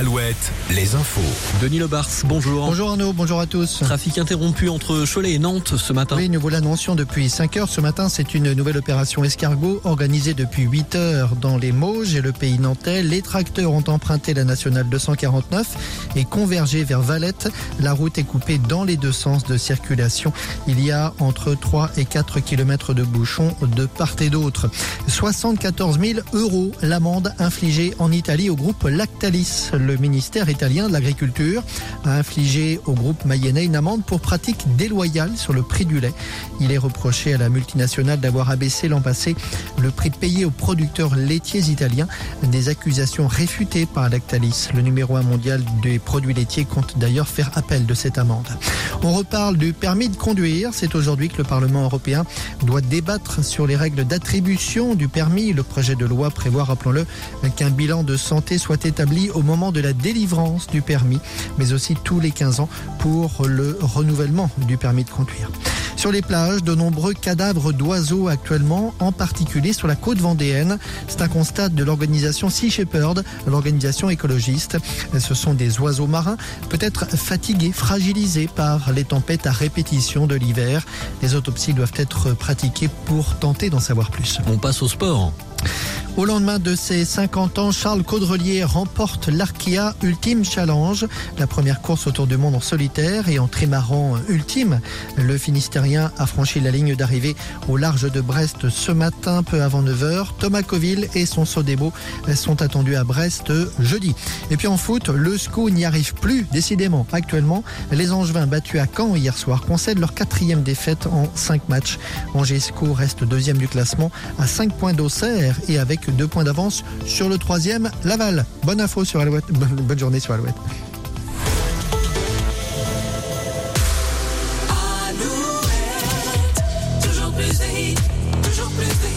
Alouette, les infos. Denis Lebars, bonjour. Bonjour Arnaud, bonjour à tous. Trafic interrompu entre Cholet et Nantes ce matin. Oui, nous vous l'annoncions depuis 5 heures. Ce matin, c'est une nouvelle opération escargot organisée depuis 8 heures dans les Mauges et le pays nantais. Les tracteurs ont emprunté la nationale 249 et convergé vers Valette. La route est coupée dans les deux sens de circulation. Il y a entre 3 et 4 km de bouchons de part et d'autre. 74 000 euros l'amende infligée en Italie au groupe Lactalis. Le ministère italien de l'Agriculture a infligé au groupe mayennais une amende pour pratique déloyale sur le prix du lait. Il est reproché à la multinationale d'avoir abaissé l'an passé le prix payé aux producteurs laitiers italiens. Des accusations réfutées par Lactalis. Le numéro 1 mondial des produits laitiers compte d'ailleurs faire appel de cette amende. On reparle du permis de conduire. C'est aujourd'hui que le Parlement européen doit débattre sur les règles d'attribution du permis. Le projet de loi prévoit, rappelons-le, qu'un bilan de santé soit établi au moment de la délivrance du permis, mais aussi tous les 15 ans pour le renouvellement du permis de conduire. Sur les plages, de nombreux cadavres d'oiseaux actuellement, en particulier sur la côte vendéenne. C'est un constat de l'organisation Sea Shepherd, l'organisation écologiste. Ce sont des oiseaux marins, peut-être fatigués, fragilisés par les tempêtes à répétition de l'hiver. Les autopsies doivent être pratiquées pour tenter d'en savoir plus. On passe au sport. Au lendemain de ses 50 ans, Charles Caudrelier remporte l'Arkia Ultime Challenge, la première course autour du monde en solitaire et en trimaran ultime. Le Finistérien a franchi la ligne d'arrivée au large de Brest ce matin, peu avant 9h. Thomas Coville et son Sodebo sont attendus à Brest jeudi. Et puis en foot, le SCO n'y arrive plus, décidément. Actuellement, les Angevins battus à Caen hier soir concèdent leur quatrième défaite en 5 matchs. Angers SCO reste deuxième du classement à 5 points d'Auxerre et avec deux points d'avance sur le troisième, Laval. Bonne info sur Alouette. Bonne journée sur Alouette. Alouette toujours plus de hit, toujours plus.